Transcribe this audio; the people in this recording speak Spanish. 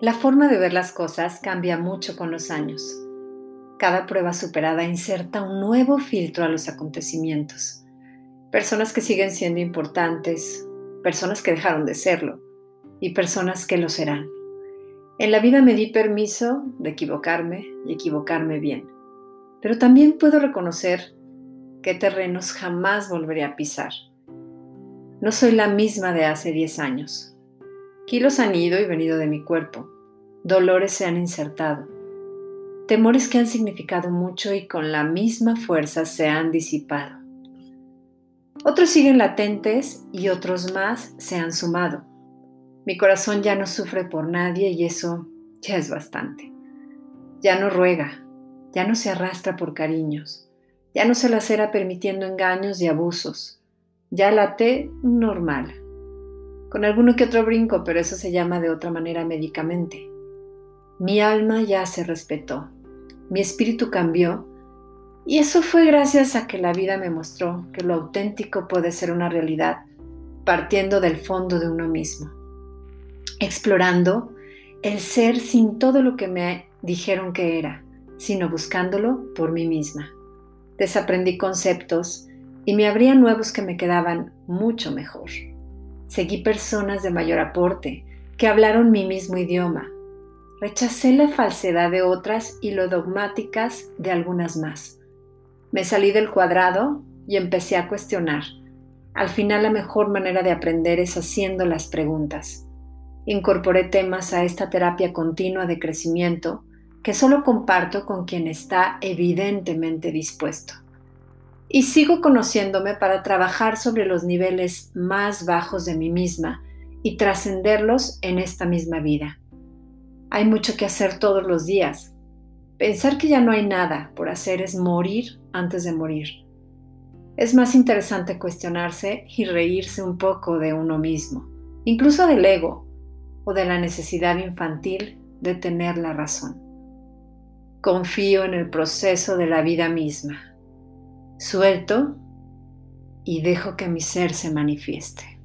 La forma de ver las cosas cambia mucho con los años. Cada prueba superada inserta un nuevo filtro a los acontecimientos. Personas que siguen siendo importantes, personas que dejaron de serlo y personas que lo serán. En la vida me di permiso de equivocarme y equivocarme bien, pero también puedo reconocer qué terrenos jamás volveré a pisar. No soy la misma de hace 10 años Kilos han ido y venido de mi cuerpo, dolores se han insertado, temores que han significado mucho y con la misma fuerza se han disipado. Otros siguen latentes y otros más se han sumado. Mi corazón ya no sufre por nadie y eso ya es bastante. Ya no ruega, ya no se arrastra por cariños, ya no se lacera permitiendo engaños y abusos, ya late normal con alguno que otro brinco, pero eso se llama de otra manera médicamente. Mi alma ya se respetó, mi espíritu cambió, y eso fue gracias a que la vida me mostró que lo auténtico puede ser una realidad partiendo del fondo de uno mismo, explorando el ser sin todo lo que me dijeron que era, sino buscándolo por mí misma. Desaprendí conceptos y me abría nuevos que me quedaban mucho mejor. Seguí personas de mayor aporte, que hablaron mi mismo idioma. Rechacé la falsedad de otras y lo dogmáticas de algunas más. Me salí del cuadrado y empecé a cuestionar. Al final la mejor manera de aprender es haciendo las preguntas. Incorporé temas a esta terapia continua de crecimiento que solo comparto con quien está evidentemente dispuesto y sigo conociéndome para trabajar sobre los niveles más bajos de mí misma y trascenderlos en esta misma vida. Hay mucho que hacer todos los días. Pensar que ya no hay nada por hacer es morir antes de morir. Es más interesante cuestionarse y reírse un poco de uno mismo, incluso del ego o de la necesidad infantil de tener la razón. Confío en el proceso de la vida misma Suelto y dejo que mi ser se manifieste.